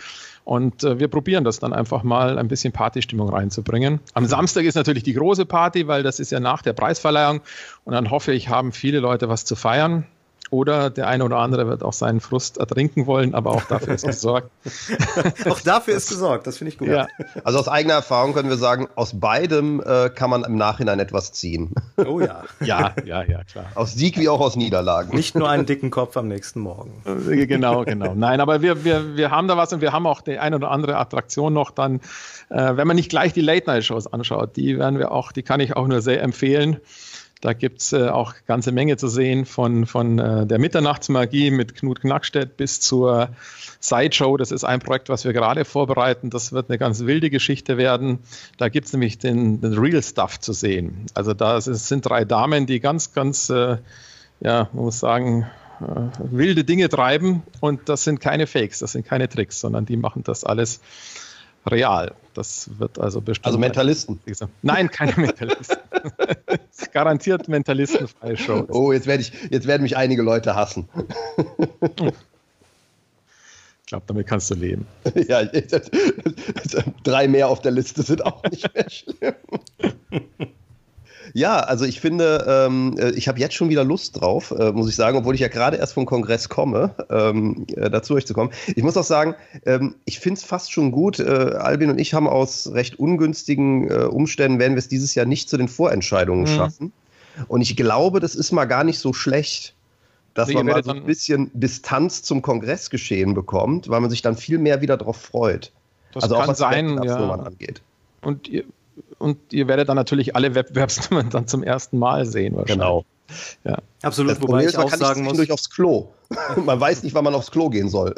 Und äh, wir probieren das dann einfach mal ein bisschen Partystimmung reinzubringen. Am Samstag ist natürlich die große Party, weil das ist ja nach der Preisverleihung. Und dann hoffe ich, haben viele Leute was zu feiern. Oder der eine oder andere wird auch seinen Frust ertrinken wollen, aber auch dafür ist gesorgt. auch dafür ist gesorgt, das finde ich gut. Ja. Also aus eigener Erfahrung können wir sagen, aus beidem äh, kann man im Nachhinein etwas ziehen. Oh ja. ja, ja, ja, klar. Aus Sieg wie auch aus Niederlagen. Nicht nur einen dicken Kopf am nächsten Morgen. Äh, genau, genau. Nein, aber wir, wir, wir haben da was und wir haben auch die eine oder andere Attraktion noch dann, äh, wenn man nicht gleich die Late-Night-Shows anschaut, die werden wir auch, die kann ich auch nur sehr empfehlen. Da gibt es äh, auch ganze Menge zu sehen von, von äh, der Mitternachtsmagie mit Knut Knackstedt bis zur Sideshow. Das ist ein Projekt, was wir gerade vorbereiten. Das wird eine ganz wilde Geschichte werden. Da gibt es nämlich den, den, Real Stuff zu sehen. Also da sind drei Damen, die ganz, ganz, äh, ja, man muss sagen, äh, wilde Dinge treiben. Und das sind keine Fakes, das sind keine Tricks, sondern die machen das alles real. Das wird also bestimmt. Also Mentalisten. Nein, keine Mentalisten. Garantiert mentalistenfreie Show. Oh, jetzt, werde ich, jetzt werden mich einige Leute hassen. Ich glaube, damit kannst du leben. ja, drei mehr auf der Liste sind auch nicht mehr schlimm. Ja, also ich finde, ähm, äh, ich habe jetzt schon wieder Lust drauf, äh, muss ich sagen, obwohl ich ja gerade erst vom Kongress komme, ähm, äh, dazu euch zu kommen. Ich muss auch sagen, ähm, ich finde es fast schon gut. Äh, Albin und ich haben aus recht ungünstigen äh, Umständen, werden wir es dieses Jahr nicht zu den Vorentscheidungen mhm. schaffen. Und ich glaube, das ist mal gar nicht so schlecht dass also man mal so ein bisschen Distanz zum Kongressgeschehen bekommt, weil man sich dann viel mehr wieder darauf freut. Das also kann auch was sein, ja. angeht. Und ihr, und ihr werdet dann natürlich alle Wettbewerbsnummern dann zum ersten Mal sehen wahrscheinlich. Genau. Ja. Absolut, das wobei ich auch sagen muss. durch aufs Klo. man weiß nicht, wann man aufs Klo gehen soll.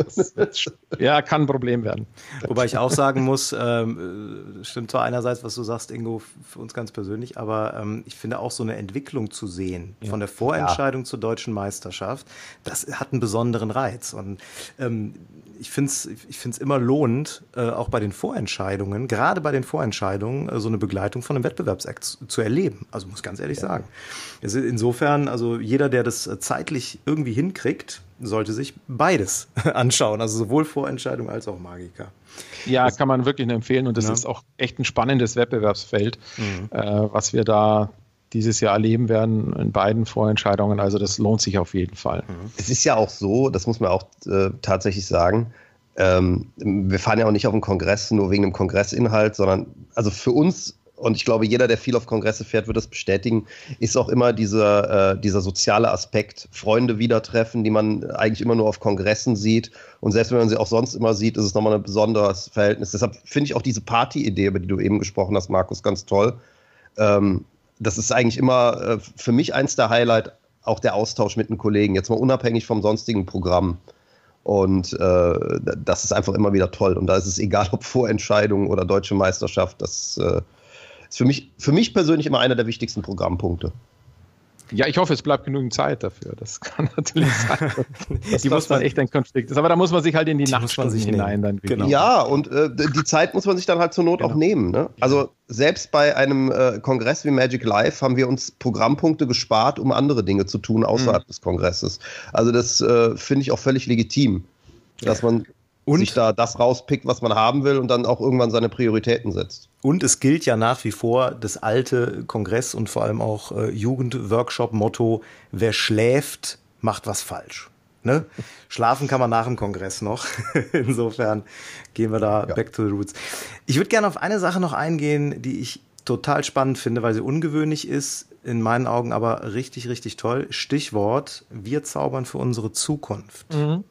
ja, kann ein Problem werden. Wobei ich auch sagen muss, ähm, äh, stimmt zwar einerseits, was du sagst, Ingo, für uns ganz persönlich, aber ähm, ich finde auch so eine Entwicklung zu sehen, ja. von der Vorentscheidung ja. zur deutschen Meisterschaft, das hat einen besonderen Reiz. Und ähm, ich finde es ich find's immer lohnend, äh, auch bei den Vorentscheidungen, gerade bei den Vorentscheidungen, äh, so eine Begleitung von einem Wettbewerbsakt zu erleben. Also muss ganz ehrlich ja. sagen. insofern, also je jeder, der das äh, zeitlich irgendwie hinkriegt, sollte sich beides anschauen. Also sowohl Vorentscheidung als auch Magica. Ja, das kann man wirklich nur empfehlen und das ja. ist auch echt ein spannendes Wettbewerbsfeld, mhm. äh, was wir da dieses Jahr erleben werden in beiden Vorentscheidungen. Also das lohnt sich auf jeden Fall. Mhm. Es ist ja auch so, das muss man auch äh, tatsächlich sagen, ähm, wir fahren ja auch nicht auf den Kongress nur wegen dem Kongressinhalt, sondern also für uns und ich glaube, jeder, der viel auf Kongresse fährt, wird das bestätigen, ist auch immer dieser, äh, dieser soziale Aspekt, Freunde wieder treffen, die man eigentlich immer nur auf Kongressen sieht. Und selbst wenn man sie auch sonst immer sieht, ist es nochmal ein besonderes Verhältnis. Deshalb finde ich auch diese Party-Idee, über die du eben gesprochen hast, Markus, ganz toll. Ähm, das ist eigentlich immer äh, für mich eins der Highlight, auch der Austausch mit den Kollegen, jetzt mal unabhängig vom sonstigen Programm. Und äh, das ist einfach immer wieder toll. Und da ist es egal, ob Vorentscheidung oder deutsche Meisterschaft, das äh, ist für mich, für mich persönlich immer einer der wichtigsten Programmpunkte. Ja, ich hoffe, es bleibt genügend Zeit dafür. Das kann natürlich sein. Das die muss man echt ein Konflikt ist. Aber da muss man sich halt in die, die Nachtstunden hinein dann genau. Ja, und äh, die Zeit muss man sich dann halt zur Not genau. auch nehmen. Ne? Also selbst bei einem äh, Kongress wie Magic Live haben wir uns Programmpunkte gespart, um andere Dinge zu tun außerhalb mhm. des Kongresses. Also das äh, finde ich auch völlig legitim, dass man und? sich da das rauspickt, was man haben will und dann auch irgendwann seine Prioritäten setzt. Und es gilt ja nach wie vor das alte Kongress und vor allem auch äh, Jugendworkshop-Motto, wer schläft, macht was falsch. Ne? Schlafen kann man nach dem Kongress noch. Insofern gehen wir da ja. back to the roots. Ich würde gerne auf eine Sache noch eingehen, die ich total spannend finde, weil sie ungewöhnlich ist, in meinen Augen aber richtig, richtig toll. Stichwort, wir zaubern für unsere Zukunft. Mhm.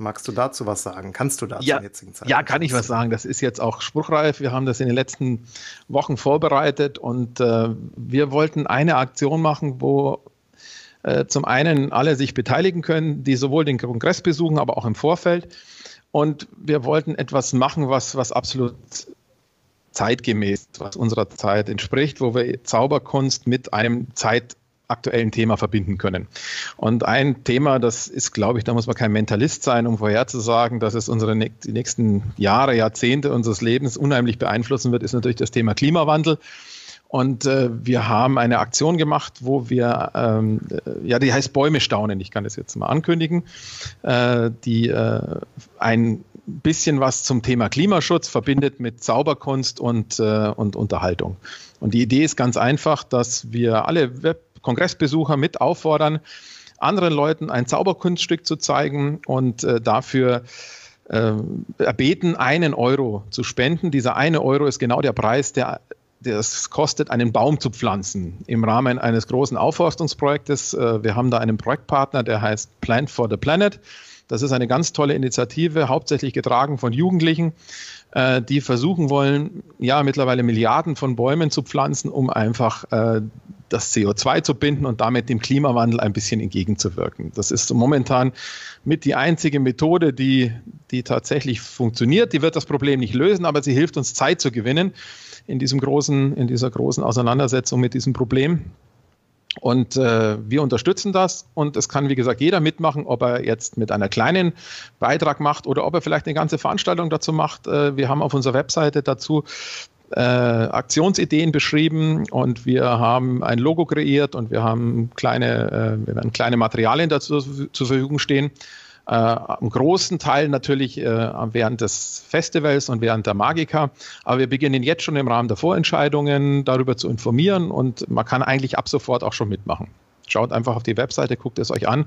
Magst du dazu was sagen? Kannst du dazu ja, jetzigen Zeit? Ja, kann ich was sagen. Das ist jetzt auch spruchreif. Wir haben das in den letzten Wochen vorbereitet und äh, wir wollten eine Aktion machen, wo äh, zum einen alle sich beteiligen können, die sowohl den Kongress besuchen, aber auch im Vorfeld. Und wir wollten etwas machen, was, was absolut zeitgemäß, was unserer Zeit entspricht, wo wir Zauberkunst mit einem Zeit aktuellen Thema verbinden können. Und ein Thema, das ist, glaube ich, da muss man kein Mentalist sein, um vorherzusagen, dass es unsere die nächsten Jahre, Jahrzehnte unseres Lebens unheimlich beeinflussen wird, ist natürlich das Thema Klimawandel. Und äh, wir haben eine Aktion gemacht, wo wir, ähm, ja, die heißt Bäume staunen. Ich kann das jetzt mal ankündigen, äh, die äh, ein bisschen was zum Thema Klimaschutz verbindet mit Zauberkunst und, äh, und Unterhaltung. Und die Idee ist ganz einfach, dass wir alle Web Kongressbesucher mit auffordern, anderen Leuten ein Zauberkunststück zu zeigen und äh, dafür äh, erbeten, einen Euro zu spenden. Dieser eine Euro ist genau der Preis, der es kostet, einen Baum zu pflanzen im Rahmen eines großen Aufforstungsprojektes. Äh, wir haben da einen Projektpartner, der heißt Plant for the Planet. Das ist eine ganz tolle Initiative, hauptsächlich getragen von Jugendlichen, äh, die versuchen wollen, ja, mittlerweile Milliarden von Bäumen zu pflanzen, um einfach äh, das CO2 zu binden und damit dem Klimawandel ein bisschen entgegenzuwirken. Das ist momentan mit die einzige Methode, die, die tatsächlich funktioniert. Die wird das Problem nicht lösen, aber sie hilft uns Zeit zu gewinnen in diesem großen, in dieser großen Auseinandersetzung mit diesem Problem. Und äh, wir unterstützen das und es kann, wie gesagt, jeder mitmachen, ob er jetzt mit einer kleinen Beitrag macht oder ob er vielleicht eine ganze Veranstaltung dazu macht. Äh, wir haben auf unserer Webseite dazu äh, Aktionsideen beschrieben und wir haben ein Logo kreiert und wir haben kleine, äh, wir werden kleine Materialien dazu zur Verfügung stehen. Äh, Am großen Teil natürlich äh, während des Festivals und während der Magica. Aber wir beginnen jetzt schon im Rahmen der Vorentscheidungen darüber zu informieren und man kann eigentlich ab sofort auch schon mitmachen. Schaut einfach auf die Webseite, guckt es euch an.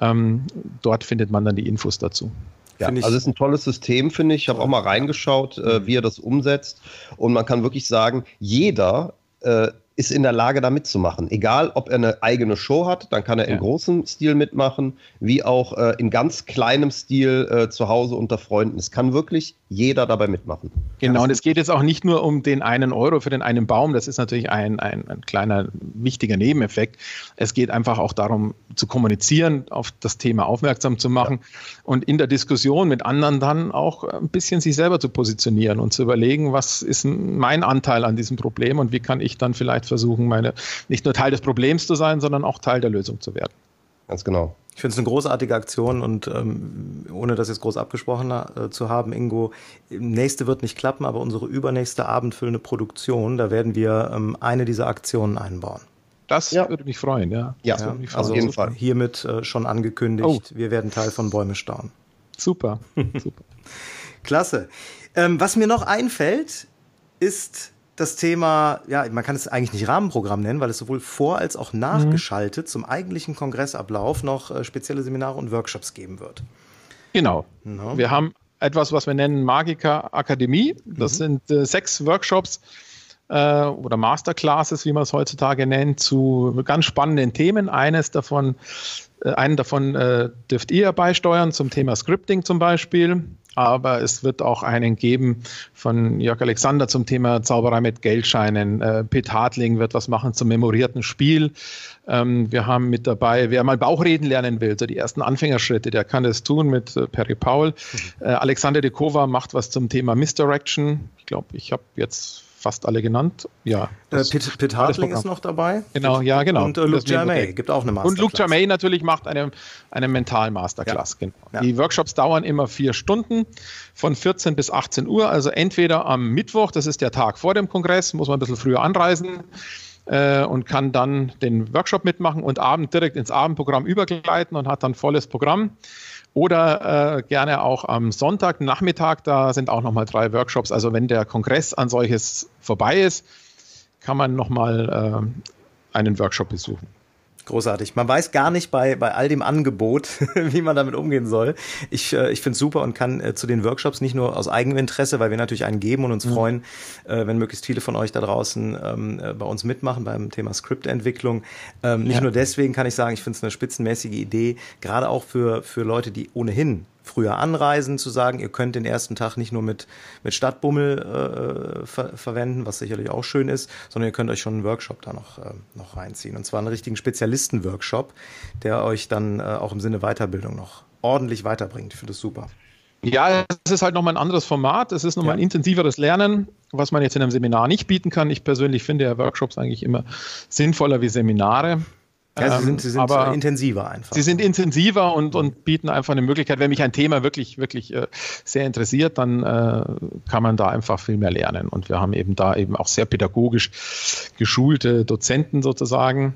Ähm, dort findet man dann die Infos dazu. Ja, also es ist ein tolles System, finde ich. Ich habe auch mal reingeschaut, äh, mhm. wie er das umsetzt. Und man kann wirklich sagen, jeder äh, ist in der Lage, da mitzumachen. Egal, ob er eine eigene Show hat, dann kann er ja. in großem Stil mitmachen, wie auch äh, in ganz kleinem Stil äh, zu Hause unter Freunden. Es kann wirklich jeder dabei mitmachen. Genau, und es geht jetzt auch nicht nur um den einen Euro für den einen Baum, das ist natürlich ein, ein, ein kleiner wichtiger Nebeneffekt. Es geht einfach auch darum, zu kommunizieren, auf das Thema aufmerksam zu machen ja. und in der Diskussion mit anderen dann auch ein bisschen sich selber zu positionieren und zu überlegen, was ist mein Anteil an diesem Problem und wie kann ich dann vielleicht versuchen, meine nicht nur Teil des Problems zu sein, sondern auch Teil der Lösung zu werden. Ganz genau. Ich finde es eine großartige Aktion und ähm, ohne das jetzt groß abgesprochen äh, zu haben, Ingo, nächste wird nicht klappen, aber unsere übernächste abendfüllende Produktion, da werden wir ähm, eine dieser Aktionen einbauen. Das ja. würde mich freuen, ja. Ja, ja mich freuen. also auf jeden Fall. hiermit äh, schon angekündigt, oh. wir werden Teil von Bäume staunen. Super, super. Klasse. Ähm, was mir noch einfällt, ist das Thema, ja, man kann es eigentlich nicht Rahmenprogramm nennen, weil es sowohl vor als auch nachgeschaltet mhm. zum eigentlichen Kongressablauf noch äh, spezielle Seminare und Workshops geben wird. Genau. No. Wir haben etwas, was wir nennen Magica Akademie. Das mhm. sind äh, sechs Workshops äh, oder Masterclasses, wie man es heutzutage nennt, zu ganz spannenden Themen. Eines davon, äh, einen davon äh, dürft ihr beisteuern zum Thema Scripting zum Beispiel aber es wird auch einen geben von Jörg Alexander zum Thema Zauberei mit Geldscheinen. Äh, Pitt Hartling wird was machen zum memorierten Spiel. Ähm, wir haben mit dabei, wer mal Bauchreden lernen will, so die ersten Anfängerschritte, der kann das tun mit äh, Perry Paul. Mhm. Äh, Alexander de Kova macht was zum Thema Misdirection. Ich glaube, ich habe jetzt fast alle genannt. Ja. Äh, Pitt, Pitt Hartling ist noch dabei. Genau, ja, genau. Und äh, Luke Germain gibt auch eine Masterclass. Und Luke Germain natürlich macht eine, eine Mental-Masterclass. Ja. Genau. Ja. Die Workshops dauern immer vier Stunden von 14 bis 18 Uhr. Also entweder am Mittwoch, das ist der Tag vor dem Kongress, muss man ein bisschen früher anreisen äh, und kann dann den Workshop mitmachen und abend direkt ins Abendprogramm übergleiten und hat dann volles Programm. Oder äh, gerne auch am Sonntagnachmittag, da sind auch nochmal drei Workshops. Also wenn der Kongress an solches vorbei ist, kann man nochmal äh, einen Workshop besuchen. Großartig. Man weiß gar nicht bei, bei all dem Angebot, wie man damit umgehen soll. Ich, äh, ich finde es super und kann äh, zu den Workshops nicht nur aus eigenem Interesse, weil wir natürlich einen geben und uns mhm. freuen, äh, wenn möglichst viele von euch da draußen ähm, äh, bei uns mitmachen beim Thema Skriptentwicklung. Ähm, nicht ja. nur deswegen kann ich sagen, ich finde es eine spitzenmäßige Idee, gerade auch für, für Leute, die ohnehin früher anreisen, zu sagen, ihr könnt den ersten Tag nicht nur mit, mit Stadtbummel äh, ver verwenden, was sicherlich auch schön ist, sondern ihr könnt euch schon einen Workshop da noch, äh, noch reinziehen. Und zwar einen richtigen Spezialisten-Workshop, der euch dann äh, auch im Sinne Weiterbildung noch ordentlich weiterbringt. Ich finde das super. Ja, es ist halt nochmal ein anderes Format. Es ist nochmal ja. ein intensiveres Lernen, was man jetzt in einem Seminar nicht bieten kann. Ich persönlich finde ja Workshops eigentlich immer sinnvoller wie Seminare. Ja, sie sind, sie sind aber intensiver einfach. Sie sind intensiver und, und bieten einfach eine Möglichkeit. Wenn mich ein Thema wirklich, wirklich äh, sehr interessiert, dann äh, kann man da einfach viel mehr lernen. Und wir haben eben da eben auch sehr pädagogisch geschulte Dozenten sozusagen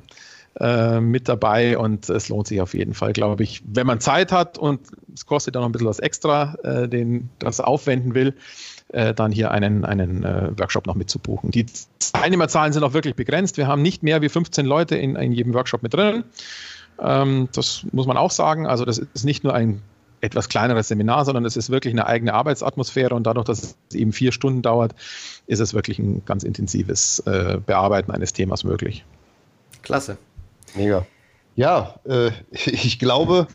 äh, mit dabei. Und es lohnt sich auf jeden Fall, glaube ich, wenn man Zeit hat und es kostet dann noch ein bisschen was extra, den das aufwenden will äh, dann hier einen, einen äh, Workshop noch mitzubuchen. Die Teilnehmerzahlen sind auch wirklich begrenzt. Wir haben nicht mehr wie 15 Leute in, in jedem Workshop mit drin. Ähm, das muss man auch sagen. Also das ist nicht nur ein etwas kleineres Seminar, sondern es ist wirklich eine eigene Arbeitsatmosphäre und dadurch, dass es eben vier Stunden dauert, ist es wirklich ein ganz intensives äh, Bearbeiten eines Themas möglich. Klasse. Mega. Ja, äh, ich glaube,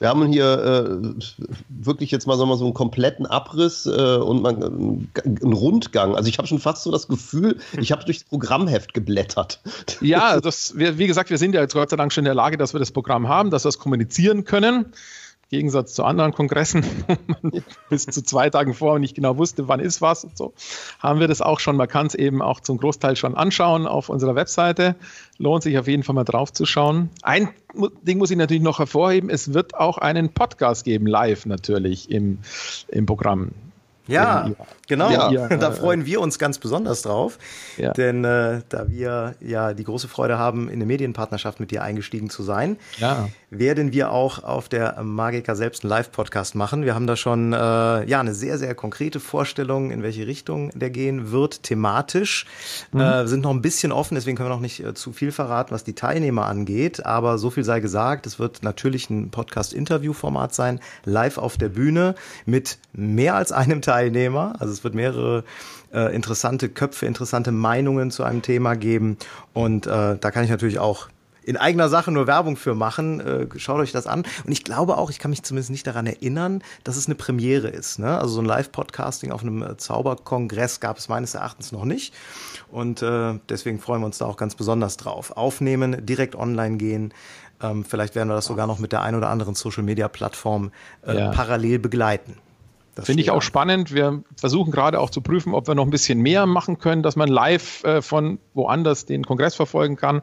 wir haben hier äh, wirklich jetzt mal, sagen wir, so einen kompletten Abriss äh, und man, einen Rundgang. Also ich habe schon fast so das Gefühl, ich habe durchs Programmheft geblättert. Ja, das, wie gesagt, wir sind ja jetzt Gott sei Dank schon in der Lage, dass wir das Programm haben, dass wir es kommunizieren können. Gegensatz zu anderen Kongressen, wo man bis zu zwei Tagen vorher nicht genau wusste, wann ist was und so, haben wir das auch schon. Man kann es eben auch zum Großteil schon anschauen auf unserer Webseite. Lohnt sich auf jeden Fall mal drauf zu schauen. Ein Ding muss ich natürlich noch hervorheben, es wird auch einen Podcast geben, live natürlich im, im Programm. Ja, genau. Ja, da freuen wir uns ganz besonders drauf, ja. denn äh, da wir ja die große Freude haben, in eine Medienpartnerschaft mit dir eingestiegen zu sein, ja. werden wir auch auf der Magica selbst einen Live-Podcast machen. Wir haben da schon äh, ja eine sehr sehr konkrete Vorstellung, in welche Richtung der gehen wird, thematisch. Mhm. Äh, sind noch ein bisschen offen, deswegen können wir noch nicht äh, zu viel verraten, was die Teilnehmer angeht. Aber so viel sei gesagt, es wird natürlich ein Podcast-Interview-Format sein, live auf der Bühne mit mehr als einem Teil Teilnehmer. Also es wird mehrere äh, interessante Köpfe, interessante Meinungen zu einem Thema geben. Und äh, da kann ich natürlich auch in eigener Sache nur Werbung für machen. Äh, schaut euch das an. Und ich glaube auch, ich kann mich zumindest nicht daran erinnern, dass es eine Premiere ist. Ne? Also so ein Live-Podcasting auf einem äh, Zauberkongress gab es meines Erachtens noch nicht. Und äh, deswegen freuen wir uns da auch ganz besonders drauf. Aufnehmen, direkt online gehen. Ähm, vielleicht werden wir das sogar noch mit der ein oder anderen Social-Media-Plattform äh, ja. parallel begleiten. Finde ich auch spannend. Wir versuchen gerade auch zu prüfen, ob wir noch ein bisschen mehr machen können, dass man live äh, von woanders den Kongress verfolgen kann.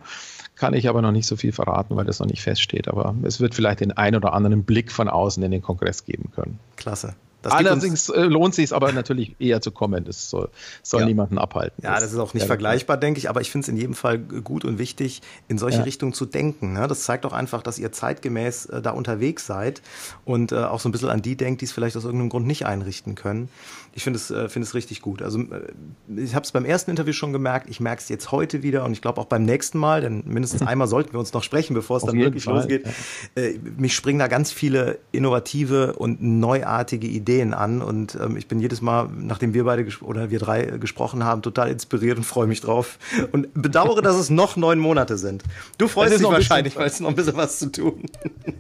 Kann ich aber noch nicht so viel verraten, weil das noch nicht feststeht. Aber es wird vielleicht den ein oder anderen Blick von außen in den Kongress geben können. Klasse. Das Allerdings äh, lohnt sich aber natürlich eher zu kommen. Das soll, soll ja. niemanden abhalten. Ja, das ist auch nicht vergleichbar, denke ich, aber ich finde es in jedem Fall gut und wichtig, in solche ja. Richtungen zu denken. Ne? Das zeigt auch einfach, dass ihr zeitgemäß äh, da unterwegs seid und äh, auch so ein bisschen an die denkt, die es vielleicht aus irgendeinem Grund nicht einrichten können. Ich finde es, äh, finde es richtig gut. Also äh, ich habe es beim ersten Interview schon gemerkt, ich merke es jetzt heute wieder und ich glaube auch beim nächsten Mal, denn mindestens einmal sollten wir uns noch sprechen, bevor es dann wirklich Fall. losgeht. Äh, mich springen da ganz viele innovative und neuartige Ideen an und ähm, ich bin jedes Mal, nachdem wir beide oder wir drei gesprochen haben, total inspiriert und freue mich drauf und bedauere, dass es noch neun Monate sind. Du freust dich wahrscheinlich, weil es noch ein bisschen was zu tun.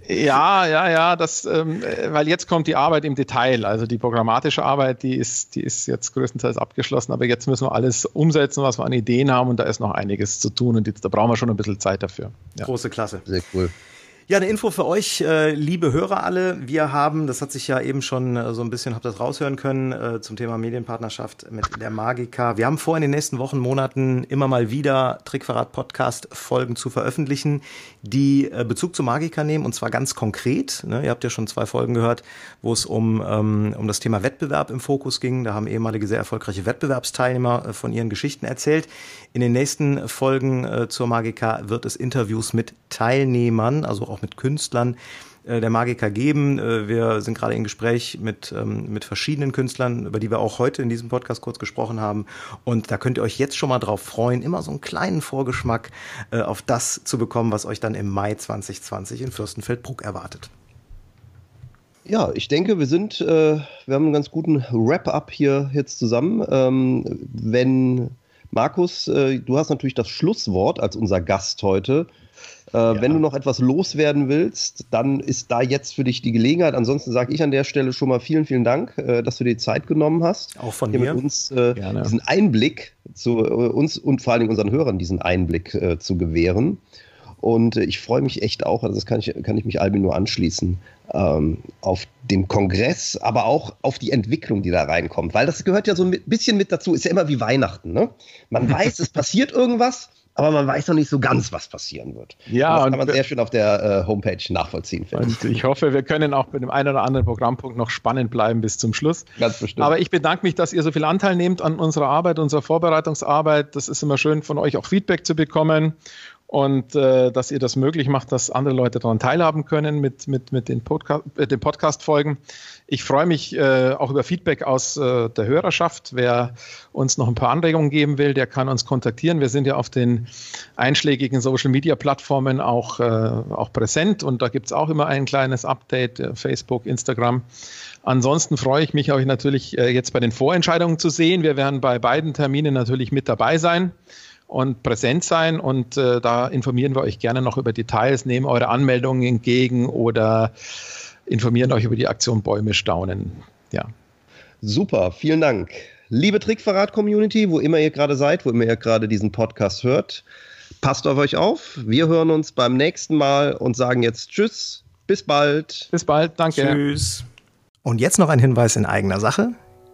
Ja, ja, ja, das, ähm, weil jetzt kommt die Arbeit im Detail, also die programmatische Arbeit, die ist ist, die ist jetzt größtenteils abgeschlossen, aber jetzt müssen wir alles umsetzen, was wir an Ideen haben und da ist noch einiges zu tun und jetzt, da brauchen wir schon ein bisschen Zeit dafür. Ja. Große Klasse. Sehr cool. Ja, eine Info für euch, äh, liebe Hörer alle. Wir haben, das hat sich ja eben schon äh, so ein bisschen, habt das raushören können, äh, zum Thema Medienpartnerschaft mit der Magica. Wir haben vor, in den nächsten Wochen, Monaten immer mal wieder Trickverrat-Podcast-Folgen zu veröffentlichen, die äh, Bezug zu Magica nehmen und zwar ganz konkret. Ne? Ihr habt ja schon zwei Folgen gehört, wo es um, ähm, um das Thema Wettbewerb im Fokus ging. Da haben ehemalige sehr erfolgreiche Wettbewerbsteilnehmer äh, von ihren Geschichten erzählt. In den nächsten Folgen äh, zur Magica wird es Interviews mit Teilnehmern, also auch mit Künstlern der Magica geben. Äh, wir sind gerade in Gespräch mit, ähm, mit verschiedenen Künstlern, über die wir auch heute in diesem Podcast kurz gesprochen haben. Und da könnt ihr euch jetzt schon mal drauf freuen, immer so einen kleinen Vorgeschmack äh, auf das zu bekommen, was euch dann im Mai 2020 in Fürstenfeldbruck erwartet. Ja, ich denke, wir sind, äh, wir haben einen ganz guten Wrap-up hier jetzt zusammen. Ähm, wenn Markus, äh, du hast natürlich das Schlusswort als unser Gast heute. Äh, ja. Wenn du noch etwas loswerden willst, dann ist da jetzt für dich die Gelegenheit. Ansonsten sage ich an der Stelle schon mal vielen, vielen Dank, äh, dass du dir die Zeit genommen hast. Auch von hier mir. mit uns äh, diesen Einblick zu äh, uns und vor allen Dingen unseren Hörern diesen Einblick äh, zu gewähren. Und ich freue mich echt auch, also das kann ich, kann ich mich Albin nur anschließen, ähm, auf dem Kongress, aber auch auf die Entwicklung, die da reinkommt. Weil das gehört ja so ein bisschen mit dazu, ist ja immer wie Weihnachten. Ne? Man weiß, es passiert irgendwas, aber man weiß noch nicht so ganz, was passieren wird. Ja, und das kann man sehr schön auf der äh, Homepage nachvollziehen. Und ich hoffe, wir können auch bei dem einen oder anderen Programmpunkt noch spannend bleiben bis zum Schluss. Ganz bestimmt. Aber ich bedanke mich, dass ihr so viel Anteil nehmt an unserer Arbeit, unserer Vorbereitungsarbeit. Das ist immer schön, von euch auch Feedback zu bekommen und äh, dass ihr das möglich macht, dass andere Leute daran teilhaben können mit, mit, mit den, Podca äh, den Podcast-Folgen. Ich freue mich äh, auch über Feedback aus äh, der Hörerschaft. Wer uns noch ein paar Anregungen geben will, der kann uns kontaktieren. Wir sind ja auf den einschlägigen Social-Media-Plattformen auch, äh, auch präsent und da gibt es auch immer ein kleines Update, äh, Facebook, Instagram. Ansonsten freue ich mich auch natürlich äh, jetzt bei den Vorentscheidungen zu sehen. Wir werden bei beiden Terminen natürlich mit dabei sein und präsent sein. Und äh, da informieren wir euch gerne noch über Details, nehmen eure Anmeldungen entgegen oder informieren euch über die Aktion Bäume staunen. Ja. Super, vielen Dank. Liebe Trickverrat-Community, wo immer ihr gerade seid, wo immer ihr gerade diesen Podcast hört, passt auf euch auf. Wir hören uns beim nächsten Mal und sagen jetzt Tschüss. Bis bald. Bis bald, danke. Tschüss. Und jetzt noch ein Hinweis in eigener Sache.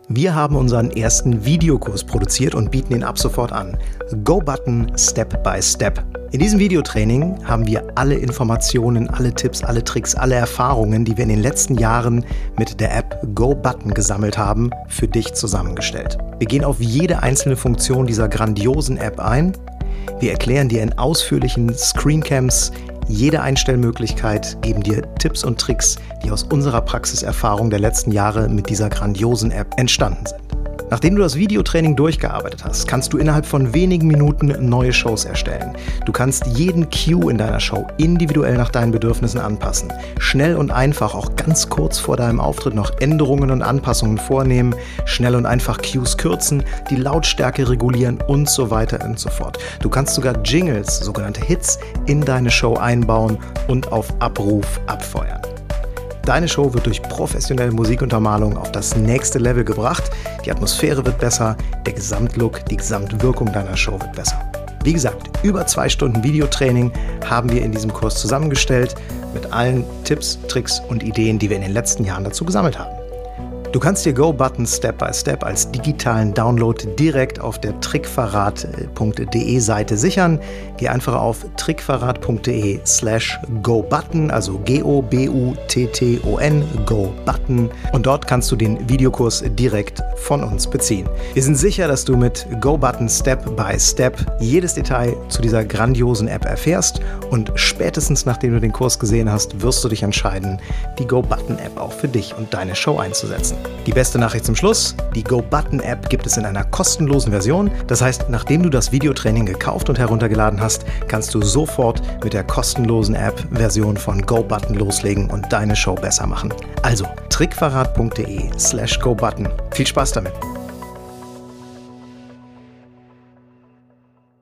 Wir haben unseren ersten Videokurs produziert und bieten ihn ab sofort an. Go Button Step by Step. In diesem Videotraining haben wir alle Informationen, alle Tipps, alle Tricks, alle Erfahrungen, die wir in den letzten Jahren mit der App Go Button gesammelt haben, für dich zusammengestellt. Wir gehen auf jede einzelne Funktion dieser grandiosen App ein. Wir erklären dir in ausführlichen Screencams jede Einstellmöglichkeit, geben dir Tipps und Tricks, die aus unserer Praxiserfahrung der letzten Jahre mit dieser grandiosen App entstanden sind. Nachdem du das Videotraining durchgearbeitet hast, kannst du innerhalb von wenigen Minuten neue Shows erstellen. Du kannst jeden Cue in deiner Show individuell nach deinen Bedürfnissen anpassen. Schnell und einfach, auch ganz kurz vor deinem Auftritt noch Änderungen und Anpassungen vornehmen, schnell und einfach Cues kürzen, die Lautstärke regulieren und so weiter und so fort. Du kannst sogar Jingles, sogenannte Hits, in deine Show einbauen und auf Abruf abfeuern. Deine Show wird durch professionelle Musikuntermalung auf das nächste Level gebracht. Die Atmosphäre wird besser, der Gesamtlook, die Gesamtwirkung deiner Show wird besser. Wie gesagt, über zwei Stunden Videotraining haben wir in diesem Kurs zusammengestellt mit allen Tipps, Tricks und Ideen, die wir in den letzten Jahren dazu gesammelt haben. Du kannst dir GoButton Step by Step als digitalen Download direkt auf der trickverrat.de Seite sichern. Geh einfach auf trickverrat.de slash GoButton, also G-O-B-U-T-T-O-N, GoButton. Und dort kannst du den Videokurs direkt von uns beziehen. Wir sind sicher, dass du mit GoButton Step by Step jedes Detail zu dieser grandiosen App erfährst und spätestens nachdem du den Kurs gesehen hast, wirst du dich entscheiden, die GoButton App auch für dich und deine Show einzusetzen. Die beste Nachricht zum Schluss, die GoButton-App gibt es in einer kostenlosen Version. Das heißt, nachdem du das Videotraining gekauft und heruntergeladen hast, kannst du sofort mit der kostenlosen App-Version von GoButton loslegen und deine Show besser machen. Also trickverrat.de slash GoButton. Viel Spaß damit!